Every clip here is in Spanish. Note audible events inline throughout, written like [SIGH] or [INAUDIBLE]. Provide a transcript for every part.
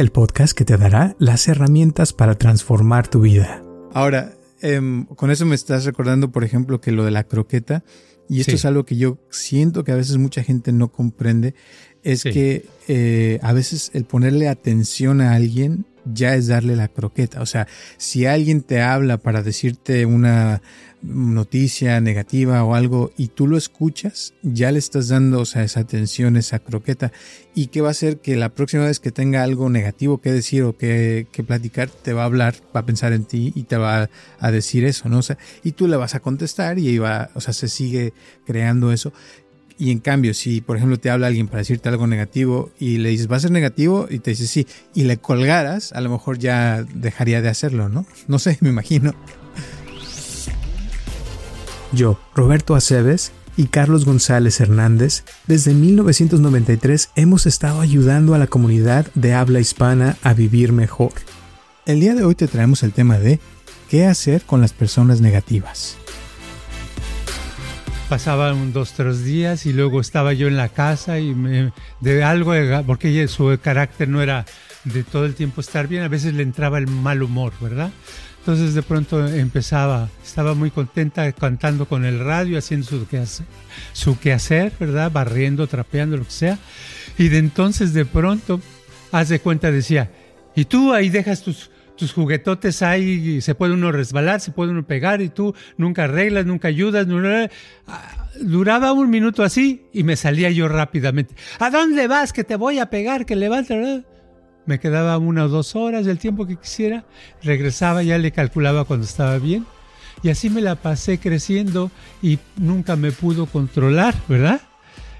El podcast que te dará las herramientas para transformar tu vida. Ahora, em, con eso me estás recordando, por ejemplo, que lo de la croqueta, y esto es algo que yo siento que a veces mucha gente no comprende, es que eh, a veces el ponerle atención a alguien ya es darle la croqueta. O sea, si alguien te habla para decirte una noticia negativa o algo y tú lo escuchas, ya le estás dando esa atención, esa croqueta. ¿Y qué va a hacer? Que la próxima vez que tenga algo negativo que decir o que, que platicar, te va a hablar, va a pensar en ti y te va a decir eso, ¿no? O y tú le vas a contestar y va, o sea, se sigue creando eso. Y en cambio, si por ejemplo te habla alguien para decirte algo negativo y le dices, va a ser negativo, y te dice sí, y le colgaras, a lo mejor ya dejaría de hacerlo, ¿no? No sé, [LAUGHS] me imagino. Yo, Roberto Aceves y Carlos González Hernández, desde 1993 hemos estado ayudando a la comunidad de habla hispana a vivir mejor. El día de hoy te traemos el tema de qué hacer con las personas negativas. Pasaban dos, tres días y luego estaba yo en la casa y de algo, porque su carácter no era de todo el tiempo estar bien, a veces le entraba el mal humor, ¿verdad? Entonces de pronto empezaba, estaba muy contenta cantando con el radio, haciendo su quehacer, su quehacer, ¿verdad? Barriendo, trapeando, lo que sea. Y de entonces de pronto, haz de cuenta, decía, y tú ahí dejas tus, tus juguetotes ahí, y se puede uno resbalar, se puede uno pegar, y tú nunca arreglas, nunca ayudas. Ah, duraba un minuto así y me salía yo rápidamente. ¿A dónde vas? Que te voy a pegar, que levanta, ¿verdad? Me quedaba una o dos horas del tiempo que quisiera, regresaba, ya le calculaba cuando estaba bien. Y así me la pasé creciendo y nunca me pudo controlar, ¿verdad?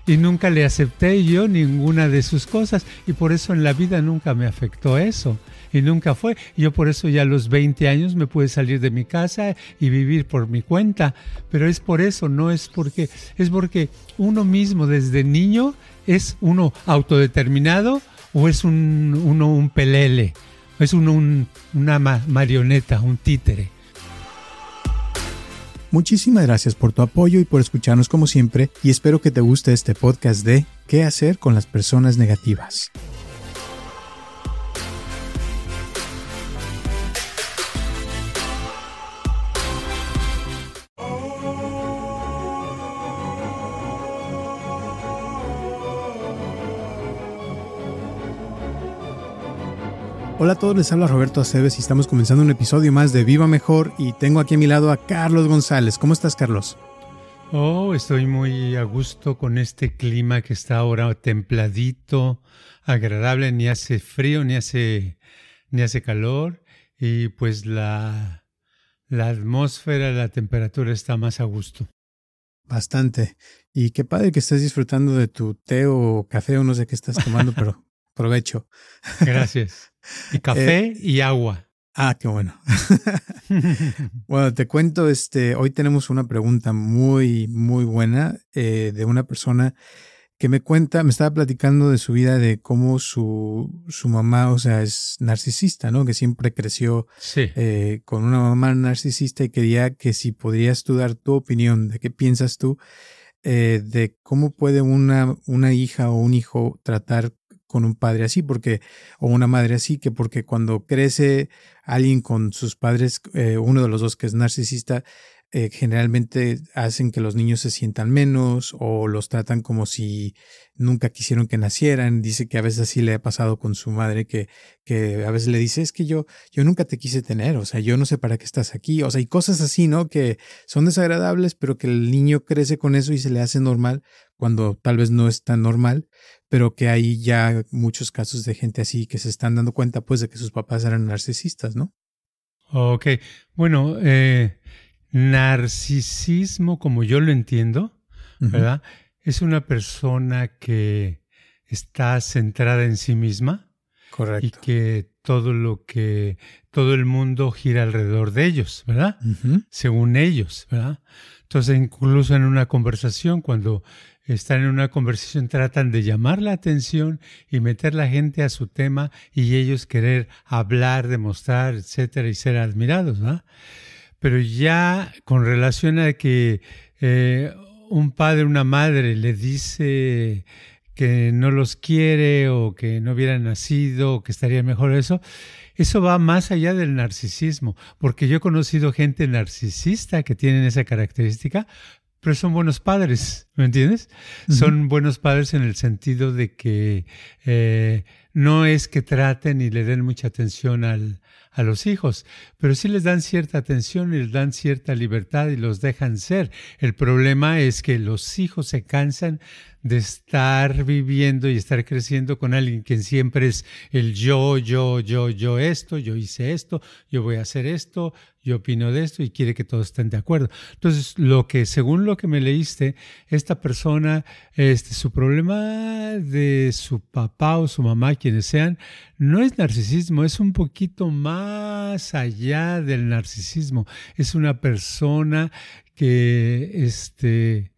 Y nunca le acepté yo ninguna de sus cosas. Y por eso en la vida nunca me afectó eso. Y nunca fue. Yo por eso ya a los 20 años me pude salir de mi casa y vivir por mi cuenta. Pero es por eso, no es porque, es porque uno mismo desde niño es uno autodeterminado o es un, uno un pelele, es uno una marioneta, un títere. Muchísimas gracias por tu apoyo y por escucharnos como siempre y espero que te guste este podcast de ¿Qué hacer con las personas negativas? Hola a todos, les habla Roberto Aceves y estamos comenzando un episodio más de Viva Mejor y tengo aquí a mi lado a Carlos González. ¿Cómo estás, Carlos? Oh, estoy muy a gusto con este clima que está ahora templadito, agradable, ni hace frío, ni hace, ni hace calor y pues la, la atmósfera, la temperatura está más a gusto. Bastante. Y qué padre que estés disfrutando de tu té o café o no sé qué estás tomando, [LAUGHS] pero provecho. Gracias. Y [LAUGHS] café eh, y agua. Ah, qué bueno. [LAUGHS] bueno, te cuento, este, hoy tenemos una pregunta muy, muy buena eh, de una persona que me cuenta, me estaba platicando de su vida, de cómo su, su mamá, o sea, es narcisista, ¿no? Que siempre creció eh, con una mamá narcisista y quería que si podrías tú dar tu opinión de qué piensas tú de cómo puede una, una hija o un hijo tratar con un padre así, porque, o una madre así, que porque cuando crece alguien con sus padres, eh, uno de los dos que es narcisista, eh, generalmente hacen que los niños se sientan menos o los tratan como si nunca quisieron que nacieran. Dice que a veces así le ha pasado con su madre, que, que a veces le dice, es que yo, yo nunca te quise tener, o sea, yo no sé para qué estás aquí, o sea, y cosas así, ¿no? Que son desagradables, pero que el niño crece con eso y se le hace normal cuando tal vez no es tan normal, pero que hay ya muchos casos de gente así que se están dando cuenta pues de que sus papás eran narcisistas, ¿no? Ok, bueno, eh, narcisismo, como yo lo entiendo, ¿verdad? Es una persona que está centrada en sí misma. Correcto. Y que todo lo que, todo el mundo gira alrededor de ellos, ¿verdad? Según ellos, ¿verdad? Entonces, incluso en una conversación, cuando están en una conversación, tratan de llamar la atención y meter la gente a su tema y ellos querer hablar, demostrar, etcétera, y ser admirados, ¿verdad? pero ya con relación a que eh, un padre, una madre le dice que no los quiere o que no hubieran nacido o que estaría mejor eso, eso va más allá del narcisismo, porque yo he conocido gente narcisista que tienen esa característica, pero son buenos padres, ¿me entiendes? Son buenos padres en el sentido de que eh, no es que traten y le den mucha atención al, a los hijos, pero sí les dan cierta atención y les dan cierta libertad y los dejan ser. El problema es que los hijos se cansan de estar viviendo y estar creciendo con alguien que siempre es el yo, yo, yo, yo esto, yo hice esto, yo voy a hacer esto, yo opino de esto y quiere que todos estén de acuerdo. Entonces, lo que, según lo que me leíste, esta persona, este, su problema de su papá o su mamá, quienes sean, no es narcisismo, es un poquito más allá del narcisismo. Es una persona que, este,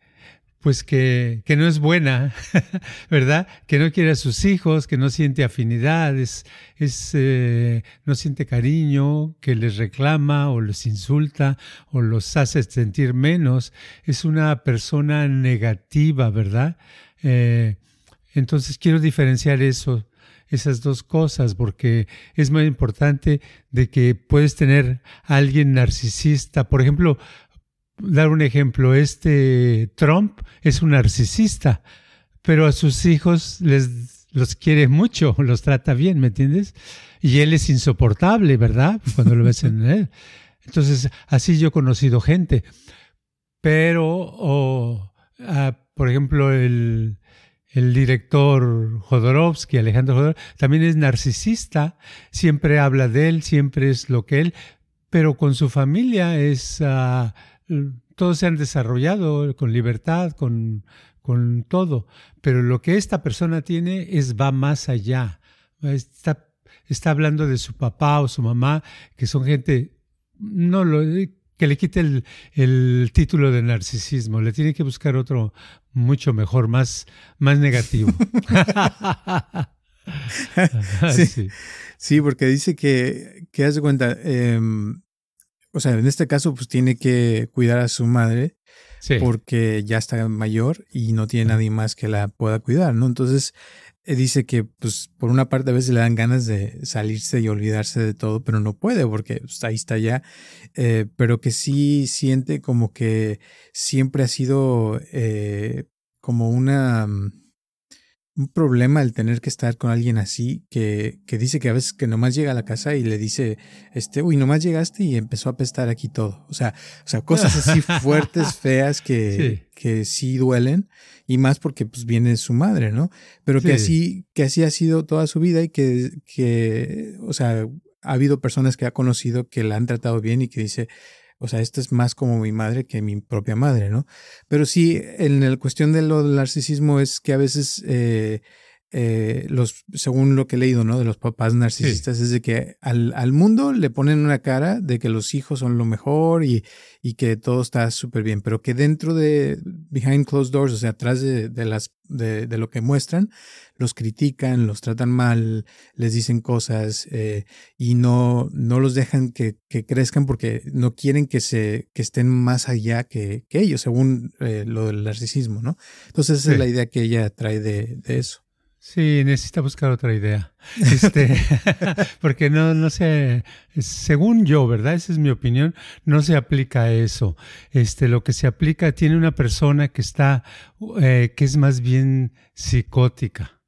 pues que, que, no es buena, [LAUGHS] ¿verdad? Que no quiere a sus hijos, que no siente afinidades, es, eh, no siente cariño, que les reclama o los insulta o los hace sentir menos. Es una persona negativa, ¿verdad? Eh, entonces quiero diferenciar eso, esas dos cosas, porque es muy importante de que puedes tener a alguien narcisista. Por ejemplo, dar un ejemplo, este Trump es un narcisista, pero a sus hijos les los quiere mucho, [LAUGHS] los trata bien, ¿me entiendes? Y él es insoportable, ¿verdad? Cuando lo ves en [LAUGHS] él. Entonces, así yo he conocido gente. Pero, ah, por ejemplo, el, el director Jodorowsky, Alejandro Jodorowsky, también es narcisista, siempre habla de él, siempre es lo que él, pero con su familia es... Uh, todos se han desarrollado con libertad, con, con todo, pero lo que esta persona tiene es va más allá. Está, está hablando de su papá o su mamá, que son gente, no lo, que le quite el, el, título de narcisismo, le tiene que buscar otro mucho mejor, más, más negativo. [LAUGHS] [LAUGHS] sí, sí. porque dice que, que haz de cuenta, eh, o sea, en este caso, pues tiene que cuidar a su madre porque ya está mayor y no tiene nadie más que la pueda cuidar, ¿no? Entonces, eh, dice que, pues, por una parte a veces le dan ganas de salirse y olvidarse de todo, pero no puede porque pues, ahí está ya, eh, pero que sí siente como que siempre ha sido eh, como una mm, un problema el tener que estar con alguien así que, que, dice que a veces que nomás llega a la casa y le dice, este, uy, nomás llegaste y empezó a apestar aquí todo. O sea, o sea, cosas así [LAUGHS] fuertes, feas que sí. que sí duelen y más porque pues viene su madre, ¿no? Pero que así, que así ha sido toda su vida y que, que, o sea, ha habido personas que ha conocido que la han tratado bien y que dice, o sea, esto es más como mi madre que mi propia madre, ¿no? Pero sí, en la cuestión de lo del narcisismo es que a veces, eh, eh, los, según lo que he leído, ¿no? De los papás narcisistas, sí. es de que al, al, mundo le ponen una cara de que los hijos son lo mejor y, y que todo está súper bien, pero que dentro de behind closed doors, o sea, atrás de, de las, de, de, lo que muestran, los critican, los tratan mal, les dicen cosas eh, y no, no los dejan que, que, crezcan porque no quieren que, se, que estén más allá que, que ellos, según eh, lo del narcisismo, ¿no? Entonces esa sí. es la idea que ella trae de, de eso. Sí, necesita buscar otra idea. Este, [LAUGHS] porque no, no sé, según yo, ¿verdad? Esa es mi opinión, no se aplica a eso. Este, lo que se aplica tiene una persona que está, eh, que es más bien psicótica,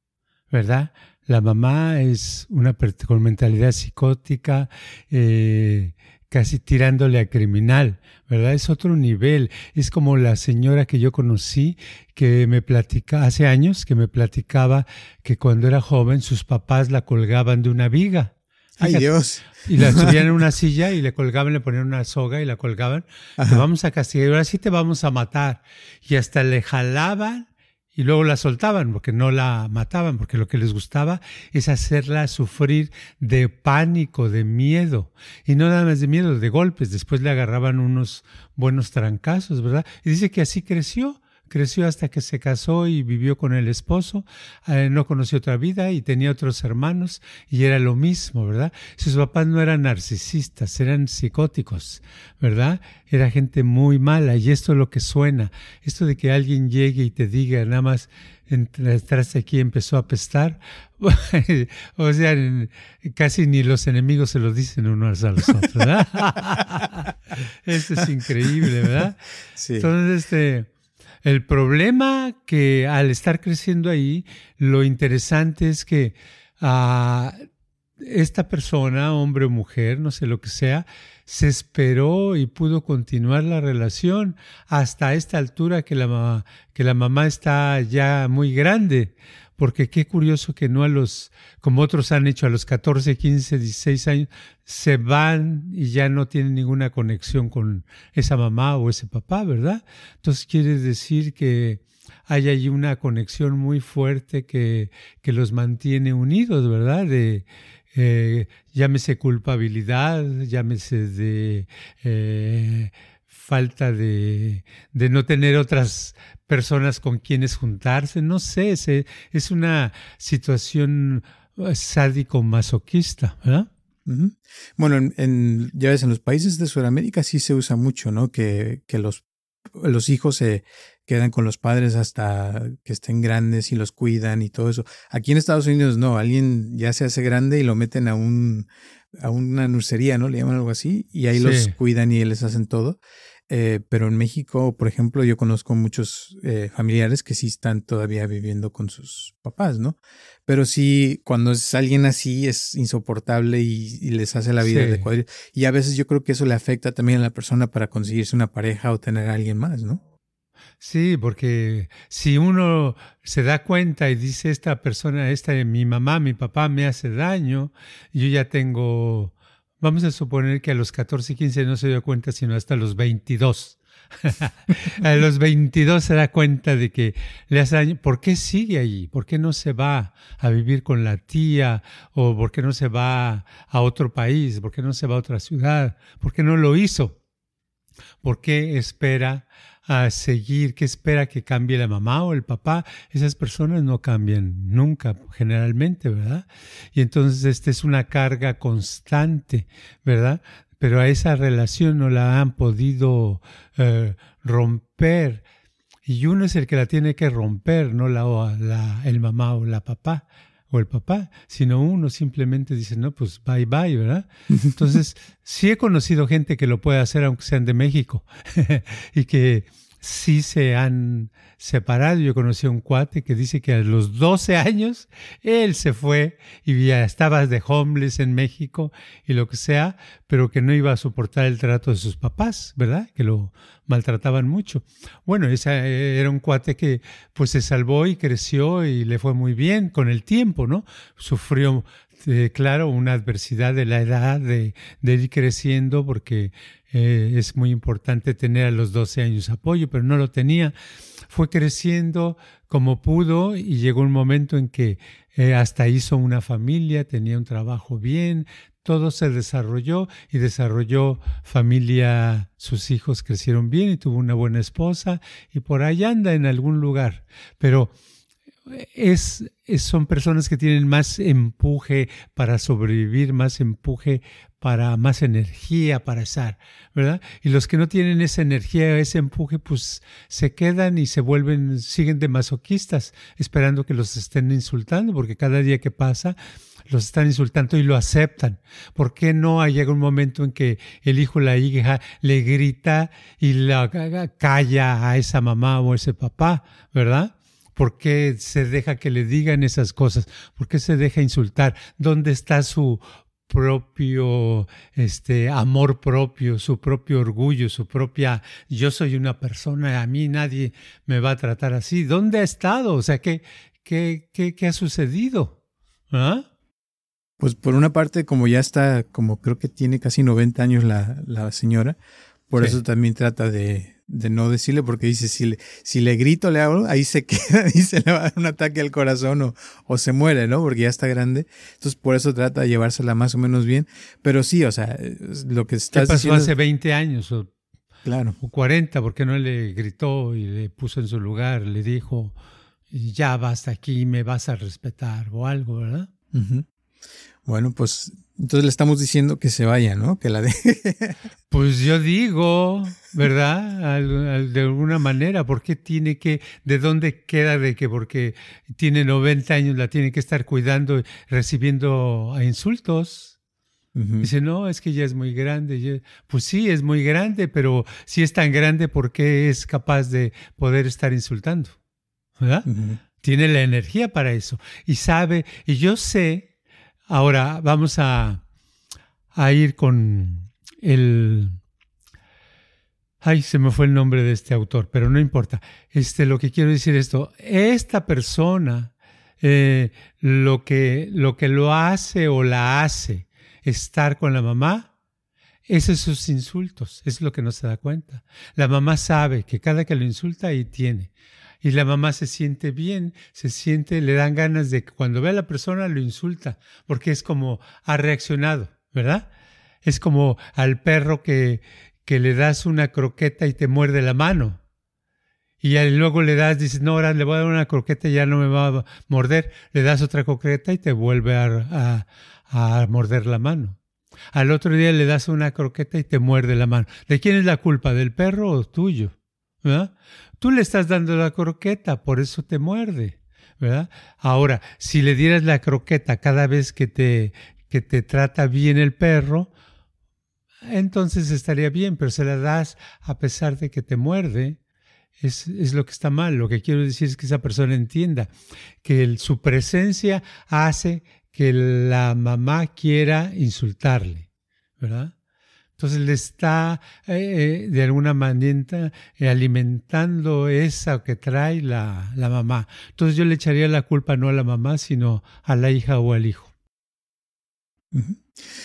¿verdad? La mamá es una con mentalidad psicótica, eh, casi tirándole a criminal, ¿verdad? Es otro nivel. Es como la señora que yo conocí que me platica hace años, que me platicaba que cuando era joven sus papás la colgaban de una viga. Ay Dios. Y la subían en una silla y le colgaban, le ponían una soga y la colgaban. Te vamos a castigar, ahora sí te vamos a matar. Y hasta le jalaban y luego la soltaban porque no la mataban, porque lo que les gustaba es hacerla sufrir de pánico, de miedo, y no nada más de miedo, de golpes, después le agarraban unos buenos trancazos, ¿verdad? Y dice que así creció, creció hasta que se casó y vivió con el esposo, eh, no conoció otra vida y tenía otros hermanos y era lo mismo, ¿verdad? Sus papás no eran narcisistas, eran psicóticos, ¿verdad? Era gente muy mala y esto es lo que suena, esto de que alguien llegue y te diga nada más, entraste aquí y empezó a apestar. [LAUGHS] o sea, casi ni los enemigos se lo dicen unos a los otros, ¿verdad? [LAUGHS] Esto es increíble, ¿verdad? Sí. Entonces, este, el problema que al estar creciendo ahí, lo interesante es que ah, esta persona, hombre o mujer, no sé lo que sea, se esperó y pudo continuar la relación hasta esta altura que la, que la mamá está ya muy grande porque qué curioso que no a los, como otros han hecho a los 14, 15, 16 años, se van y ya no tienen ninguna conexión con esa mamá o ese papá, ¿verdad? Entonces quiere decir que hay ahí una conexión muy fuerte que, que los mantiene unidos, ¿verdad? De, eh, llámese culpabilidad, llámese de eh, falta de, de, no tener otras personas con quienes juntarse, no sé, es una situación eh, sádico-masoquista, ¿verdad? Bueno, en, ya ves, en los países de Sudamérica sí se usa mucho, ¿no? Que, que los, los hijos se quedan con los padres hasta que estén grandes y los cuidan y todo eso. Aquí en Estados Unidos no, alguien ya se hace grande y lo meten a un a una nursería, ¿no? Le llaman algo así, y ahí los cuidan y les hacen todo. Eh, pero en México, por ejemplo, yo conozco muchos eh, familiares que sí están todavía viviendo con sus papás, ¿no? Pero sí, cuando es alguien así es insoportable y, les hace la vida de cuadrillo. Y a veces yo creo que eso le afecta también a la persona para conseguirse una pareja o tener a alguien más, ¿no? Sí, porque si uno se da cuenta y dice esta persona, esta mi mamá, mi papá me hace daño, yo ya tengo Vamos a suponer que a los 14 y 15 no se dio cuenta, sino hasta los 22. [LAUGHS] a los 22 se da cuenta de que le hace daño. ¿Por qué sigue allí? ¿Por qué no se va a vivir con la tía? ¿O por qué no se va a otro país? ¿Por qué no se va a otra ciudad? ¿Por qué no lo hizo? ¿Por qué espera a seguir, qué espera que cambie la mamá o el papá, esas personas no cambian nunca, generalmente, ¿verdad? Y entonces esta es una carga constante, ¿verdad? Pero a esa relación no la han podido eh, romper. Y uno es el que la tiene que romper, no la, la, el mamá o la papá o el papá, sino uno simplemente dice, no, pues bye bye, ¿verdad? [LAUGHS] Entonces, sí he conocido gente que lo puede hacer aunque sean de México [LAUGHS] y que sí se han separado. Yo conocí a un cuate que dice que a los 12 años él se fue y ya estaba de homeless en México y lo que sea, pero que no iba a soportar el trato de sus papás, ¿verdad? Que lo maltrataban mucho. Bueno, ese era un cuate que pues se salvó y creció y le fue muy bien con el tiempo, ¿no? Sufrió eh, claro, una adversidad de la edad, de, ir creciendo, porque eh, es muy importante tener a los 12 años apoyo, pero no lo tenía. Fue creciendo como pudo y llegó un momento en que eh, hasta hizo una familia, tenía un trabajo bien, todo se desarrolló y desarrolló familia, sus hijos crecieron bien y tuvo una buena esposa y por ahí anda en algún lugar. Pero es, son personas que tienen más empuje para sobrevivir, más empuje para más energía para estar, ¿verdad? Y los que no tienen esa energía, ese empuje, pues se quedan y se vuelven, siguen de masoquistas, esperando que los estén insultando, porque cada día que pasa los están insultando y lo aceptan. ¿Por qué no llega un momento en que el hijo la hija le grita y la calla a esa mamá o ese papá, ¿verdad? ¿Por qué se deja que le digan esas cosas? ¿Por qué se deja insultar? ¿Dónde está su propio este amor propio, su propio orgullo, su propia yo soy una persona, a mí nadie me va a tratar así. ¿Dónde ha estado? O sea, ¿qué, qué, qué, qué ha sucedido? ¿Ah? Pues por una parte, como ya está, como creo que tiene casi 90 años la, la señora, por eso también trata de, de no decirle porque dice, si le, si le grito, le hago, ahí se [LAUGHS] queda y se le va a dar un ataque al corazón o, o se muere, ¿no? Porque ya está grande. Entonces, por eso trata de llevársela más o menos bien. Pero sí, o sea, lo que estás ¿Qué pasó hace 20 años o, claro. o 40? porque no le gritó y le puso en su lugar? Le dijo, ya basta aquí, me vas a respetar o algo, ¿verdad? Bueno, pues entonces le estamos diciendo que se vaya, ¿no? Que la deje. [LAUGHS] Pues yo digo, ¿verdad? de alguna manera, ¿por qué tiene que, de dónde queda de que porque tiene 90 años la tiene que estar cuidando, recibiendo insultos? Dice, no, es que ya es muy grande. Pues sí, es muy grande, pero si es tan grande, ¿por qué es capaz de poder estar insultando? ¿Verdad? Tiene la energía para eso. Y sabe, y yo sé Ahora vamos a, ir con el... Ay, se me fue el nombre de este autor, pero no importa. Este, lo que quiero decir es esto, esta persona, eh, lo, que, lo que lo hace o la hace estar con la mamá, es esos insultos, es lo que no se da cuenta. La mamá sabe que cada que lo insulta ahí tiene y la mamá se siente bien, se siente, le dan ganas de que cuando ve a la persona lo insulta, porque es como ha reaccionado, ¿verdad? Es como al perro que, que le das una croqueta y te muerde la mano. Y luego le das, dices, no, ahora le voy a dar una croqueta y ya no me va a morder. Le das otra croqueta y te vuelve a, a, a morder la mano. Al otro día le das una croqueta y te muerde la mano. ¿De quién es la culpa? ¿Del perro o tuyo? ¿Verdad? Tú le estás dando la croqueta, por eso te muerde, ¿verdad? Ahora, si le dieras la croqueta cada vez que te, que te trata bien el perro, entonces estaría bien, pero se la das a pesar de que te muerde, es, es, lo que está mal. Lo que quiero decir es que esa persona entienda que su presencia hace que la mamá quiera insultarle, ¿verdad? Entonces le está eh, eh, de alguna manera eh, alimentando esa que trae la, la, mamá. Entonces yo le echaría la culpa no a la mamá, sino a la hija o al hijo.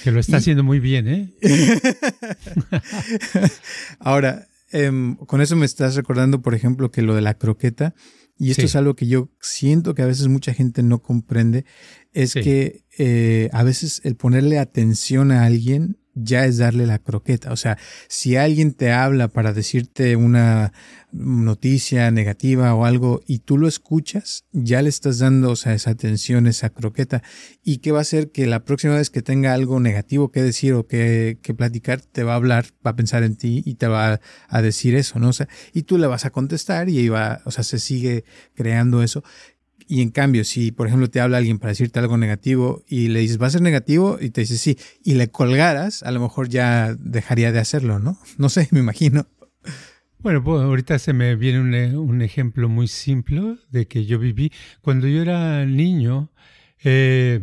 Que lo está haciendo muy bien, ¿eh? [LAUGHS] Ahora, em, con eso me estás recordando, por ejemplo, que lo de la croqueta, y esto es algo que yo siento que a veces mucha gente no comprende, es que a veces el ponerle atención a alguien ya es darle la croqueta. O sea, si alguien te habla para decirte una noticia negativa o algo y tú lo escuchas, ya le estás dando, esa atención, esa croqueta. ¿Y qué va a hacer? Que la próxima vez que tenga algo negativo que decir o que, que platicar, te va a hablar, va a pensar en ti y te va a decir eso, ¿no? O sea, y tú le vas a contestar y ahí va, o sea, se sigue creando eso. Y en cambio, si por ejemplo te habla alguien para decirte algo negativo y le dices, va a ser negativo, y te dice sí, y le colgaras, a lo mejor ya dejaría de hacerlo, ¿no? No sé, [LAUGHS] me imagino. Bueno, pues ahorita se me viene un, un ejemplo muy simple de que yo viví. Cuando yo era niño, eh,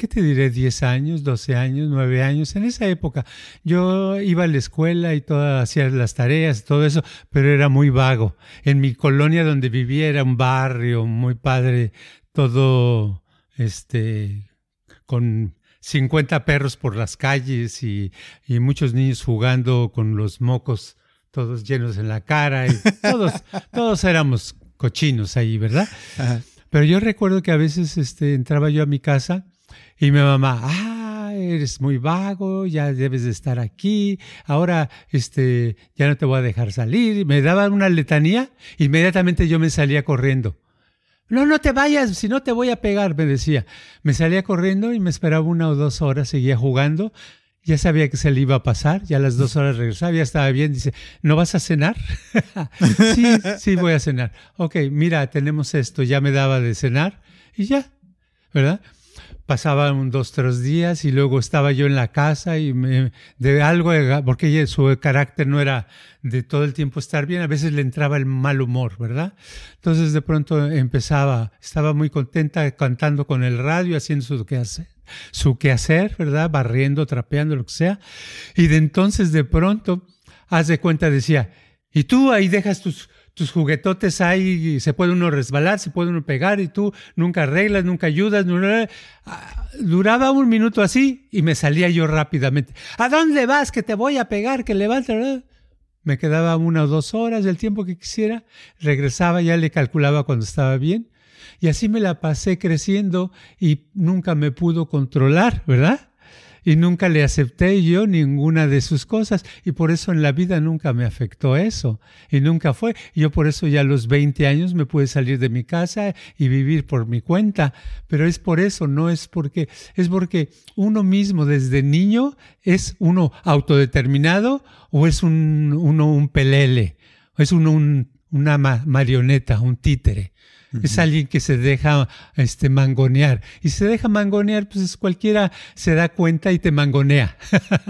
¿qué te diré? 10 años, 12 años, 9 años. En esa época yo iba a la escuela y todas hacía las tareas, todo eso, pero era muy vago. En mi colonia donde vivía era un barrio muy padre, todo este con 50 perros por las calles y, y muchos niños jugando con los mocos todos llenos en la cara y todos, [LAUGHS] todos éramos cochinos ahí, ¿verdad? Pero yo recuerdo que a veces este, entraba yo a mi casa y mi mamá, ah, eres muy vago, ya debes de estar aquí, ahora este, ya no te voy a dejar salir. Me daba una letanía, inmediatamente yo me salía corriendo. No, no te vayas, si no te voy a pegar, me decía. Me salía corriendo y me esperaba una o dos horas, seguía jugando. Ya sabía que se le iba a pasar, ya a las dos horas regresaba, ya estaba bien. Dice, ¿no vas a cenar? [LAUGHS] sí, sí, voy a cenar. Ok, mira, tenemos esto, ya me daba de cenar y ya, ¿verdad? Pasaban dos, tres días y luego estaba yo en la casa y de algo, porque su carácter no era de todo el tiempo estar bien, a veces le entraba el mal humor, ¿verdad? Entonces de pronto empezaba, estaba muy contenta cantando con el radio, haciendo su quehacer, su quehacer, ¿verdad? Barriendo, trapeando, lo que sea. Y de entonces de pronto, haz de cuenta, decía, y tú ahí dejas tus, tus juguetotes ahí, se puede uno resbalar, se puede uno pegar y tú nunca arreglas, nunca ayudas. Ah, duraba un minuto así y me salía yo rápidamente. ¿A dónde vas? Que te voy a pegar, que levanta. Me quedaba una o dos horas del tiempo que quisiera, regresaba, ya le calculaba cuando estaba bien. Y así me la pasé creciendo y nunca me pudo controlar, ¿verdad? Y nunca le acepté yo ninguna de sus cosas y por eso en la vida nunca me afectó eso y nunca fue. Yo por eso ya a los 20 años me pude salir de mi casa y vivir por mi cuenta, pero es por eso, no es porque, es porque uno mismo desde niño es uno autodeterminado o es un, uno un pelele, es uno un, una marioneta, un títere. Es alguien que se deja este, mangonear. Y se deja mangonear, pues cualquiera se da cuenta y te mangonea.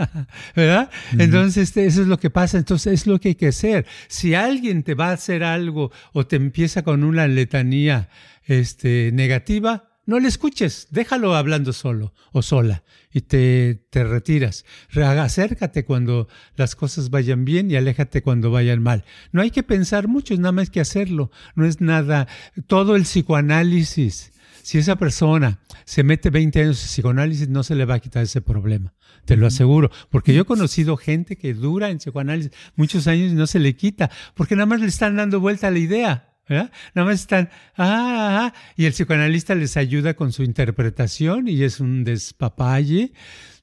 [LAUGHS] ¿Verdad? Entonces, este, eso es lo que pasa. Entonces, es lo que hay que hacer. Si alguien te va a hacer algo o te empieza con una letanía este, negativa, no le escuches, déjalo hablando solo o sola y te, te retiras. Acércate cuando las cosas vayan bien y aléjate cuando vayan mal. No hay que pensar mucho, es nada más que hacerlo. No es nada. Todo el psicoanálisis, si esa persona se mete 20 años en psicoanálisis, no se le va a quitar ese problema. Te lo aseguro. Porque yo he conocido gente que dura en psicoanálisis muchos años y no se le quita. Porque nada más le están dando vuelta a la idea. Nada más están, ah, ah, y el psicoanalista les ayuda con su interpretación y es un despapalle,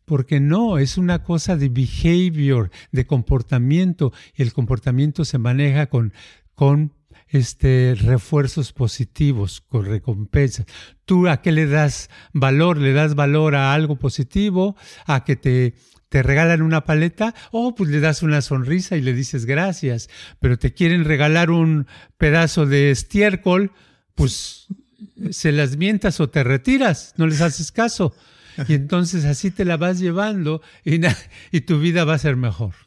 porque no, es una cosa de behavior, de comportamiento, y el comportamiento se maneja con, con este, refuerzos positivos, con recompensas. ¿Tú a qué le das valor? ¿Le das valor a algo positivo? ¿A que te te regalan una paleta, oh, pues le das una sonrisa y le dices gracias, pero te quieren regalar un pedazo de estiércol, pues se las mientas o te retiras, no les haces caso. Y entonces así te la vas llevando y, y tu vida va a ser mejor.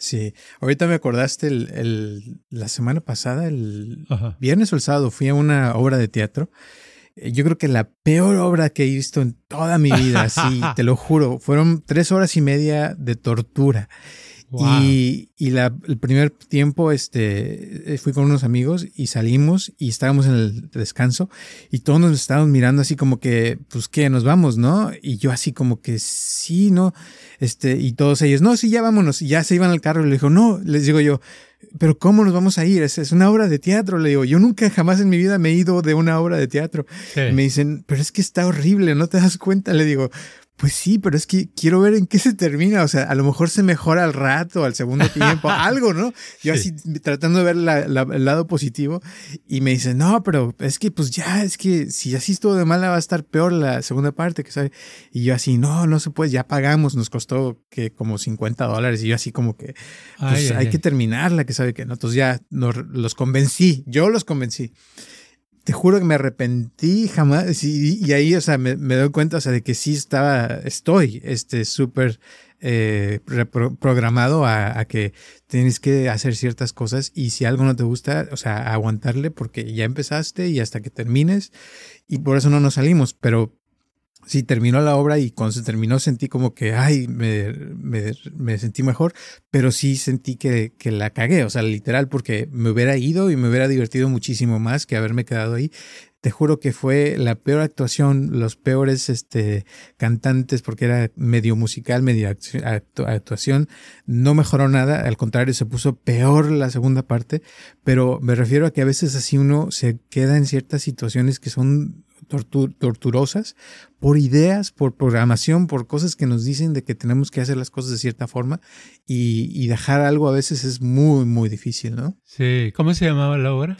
Sí, ahorita me acordaste el, la semana pasada, el viernes o el sábado, fui a una obra de teatro. Eh, yo creo que la peor obra que he visto en toda mi vida, sí, [LAUGHS] te lo juro. Fueron tres horas y media de tortura. Y, y la, el primer tiempo, este, fui con unos amigos y salimos y estábamos en el descanso y todos nos estábamos mirando así como que, pues qué, nos vamos, ¿no? Y yo así como que sí, ¿no? Este, y todos ellos, no, sí, ya vámonos. Y ya se iban al carro y le dijo, no, les digo yo, pero ¿cómo nos vamos a ir? Es, es, una obra de teatro, le digo. Yo nunca jamás en mi vida me he ido de una obra de teatro. Me dicen, pero es que está horrible, ¿no te das cuenta? Le digo, pues sí, pero es que quiero ver en qué se termina. O sea, a lo mejor se mejora al rato, al segundo tiempo, [LAUGHS] algo, ¿no? Yo así tratando de ver el lado positivo y me dicen, no, pero es que pues ya, es que si así estuvo de mala va a estar peor la segunda parte, que sabe. Y yo así, no, no se puede, ya pagamos, nos costó que como 50 dólares. Y yo así como que, pues hay que terminarla, que sabe que no. Entonces ya los convencí, yo los convencí. Te juro que me arrepentí jamás. Y, ahí, o sea, me, doy cuenta, o sea, de que sí estaba, estoy, este, súper eh, programado a, que tienes que hacer ciertas cosas y si algo no te gusta, o sea, aguantarle porque ya empezaste y hasta que termines y por eso no nos salimos, pero sí terminó la obra y cuando se terminó sentí como que, ay, me, me, sentí mejor, pero sí sentí que, que, la cagué, o sea, literal, porque me hubiera ido y me hubiera divertido muchísimo más que haberme quedado ahí. Te juro que fue la peor actuación, los peores este, cantantes, porque era medio musical, medio actuación. No mejoró nada, al contrario, se puso peor la segunda parte, pero me refiero a que a veces así uno se queda en ciertas situaciones que son torturosas por ideas, por programación, por cosas que nos dicen de que tenemos que hacer las cosas de cierta forma y, dejar algo a veces es muy, muy difícil, ¿no? Sí, ¿cómo se llamaba la obra?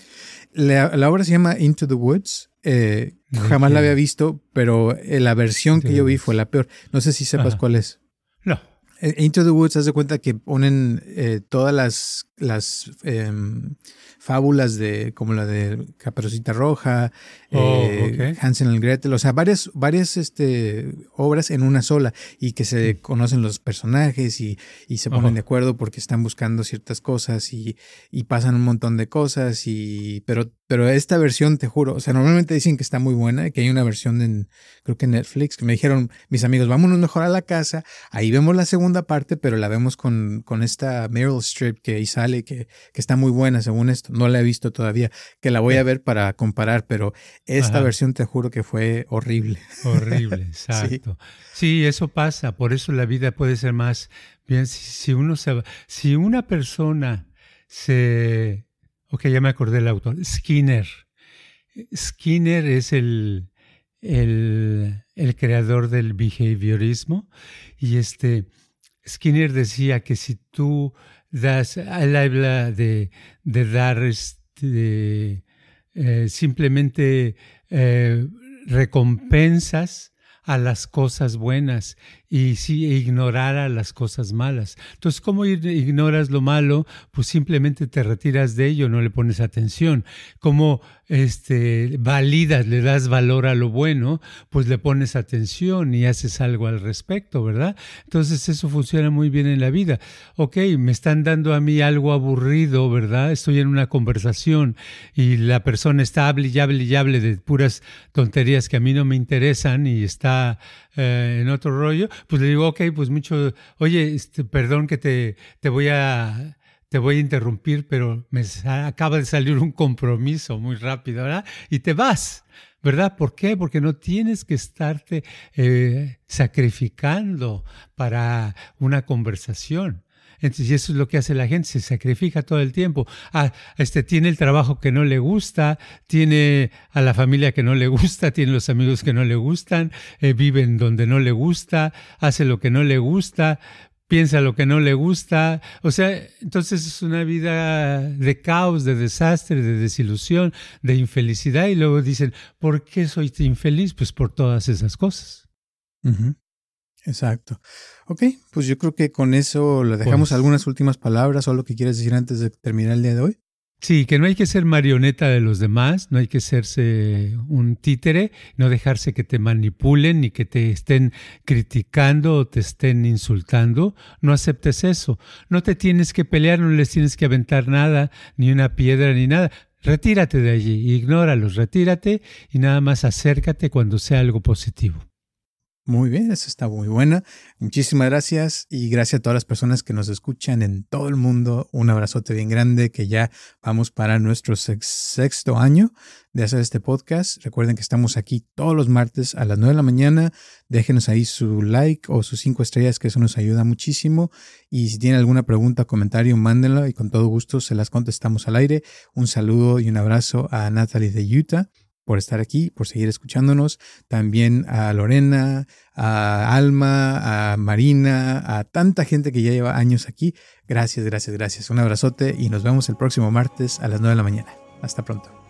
La, obra se llama Into the Woods. Eh, jamás la había visto, pero eh, la versión que yo vi fue la peor. No sé si sepas cuál es. No. Eh, Into the Woods, haz de cuenta que ponen todas las, las em, fábulas de como la de Caperucita Roja, oh, eh, Hansel Gretel, o sea, varias, varias este, obras en una sola y que se mm. conocen los personajes y, y se ponen de acuerdo porque están buscando ciertas cosas y, y, pasan un montón de cosas y pero pero esta versión te juro, o sea, normalmente dicen que está muy buena, que hay una versión en creo que en Netflix que me dijeron mis amigos, vámonos mejor a la casa, ahí vemos la segunda parte, pero la vemos con, con esta Meryl Streep que ahí sale que, que está muy buena según esto no la he visto todavía, que la voy a ver para comparar, pero esta versión te juro que fue horrible. Horrible, [LAUGHS] exacto. sí. eso pasa, por eso la vida puede ser más bien si, uno se si una persona se Ok, ya me acordé del autor, Skinner. Skinner es el, el, el, creador del behaviorismo y este Skinner decía que si tú das, él habla de, de dar este, eh, simplemente eh, recompensas a las cosas buenas y si ignorar a las cosas malas. Entonces, ¿cómo ignoras lo malo? Pues simplemente te retiras de ello, no le pones atención. ¿Cómo este, validas, le das valor a lo bueno? Pues le pones atención y haces algo al respecto, ¿verdad? Entonces, eso funciona muy bien en la vida. Ok, me están dando a mí algo aburrido, ¿verdad? Estoy en una conversación y la persona está hable y hable y hable de puras tonterías que a mí no me interesan y está eh, en otro rollo, pues le digo, ok, pues mucho, oye, este, perdón que te, te voy a te voy a interrumpir, pero me acaba de salir un compromiso muy rápido, ¿verdad? Y te vas, ¿verdad? ¿Por qué? Porque no tienes que estarte eh, sacrificando para una conversación. Entonces, eso es lo que hace la gente, se sacrifica todo el tiempo. Ah, este, tiene el trabajo que no le gusta, tiene a la familia que no le gusta, [LAUGHS] tiene los amigos que no le gustan, eh, vive en donde no le gusta, hace lo que no le gusta, piensa lo que no le gusta. O sea, entonces es una vida de caos, de desastre, de desilusión, de infelicidad. Y luego dicen, ¿por qué soy infeliz? Pues por todas esas cosas. Exacto. Ok, pues yo creo que con eso le dejamos pues algunas últimas palabras o lo que quieres decir antes de terminar el día de hoy. Sí, que no hay que ser marioneta de los demás, no hay que serse un títere, no dejarse que te manipulen ni que te estén criticando o te estén insultando. No aceptes eso. No te tienes que pelear, no les tienes que aventar nada, ni una piedra, ni nada. Retírate de allí, ignóralos, retírate y nada más acércate cuando sea algo positivo. Muy bien, eso está muy buena. Muchísimas gracias y gracias a todas las personas que nos escuchan en todo el mundo. Un abrazote bien grande que ya vamos para nuestro sexto año de hacer este podcast. Recuerden que estamos aquí todos los martes a las 9 de la mañana. Déjenos ahí su like o sus cinco estrellas que eso nos ayuda muchísimo. Y si tienen alguna pregunta o comentario, mándenlo y con todo gusto se las contestamos al aire. Un saludo y un abrazo a Natalie de Utah por estar aquí, por seguir escuchándonos. También a Lorena, a Alma, a Marina, a tanta gente que ya lleva años aquí. Gracias, gracias, gracias. Un abrazote y nos vemos el próximo martes a las 9 de la mañana. Hasta pronto.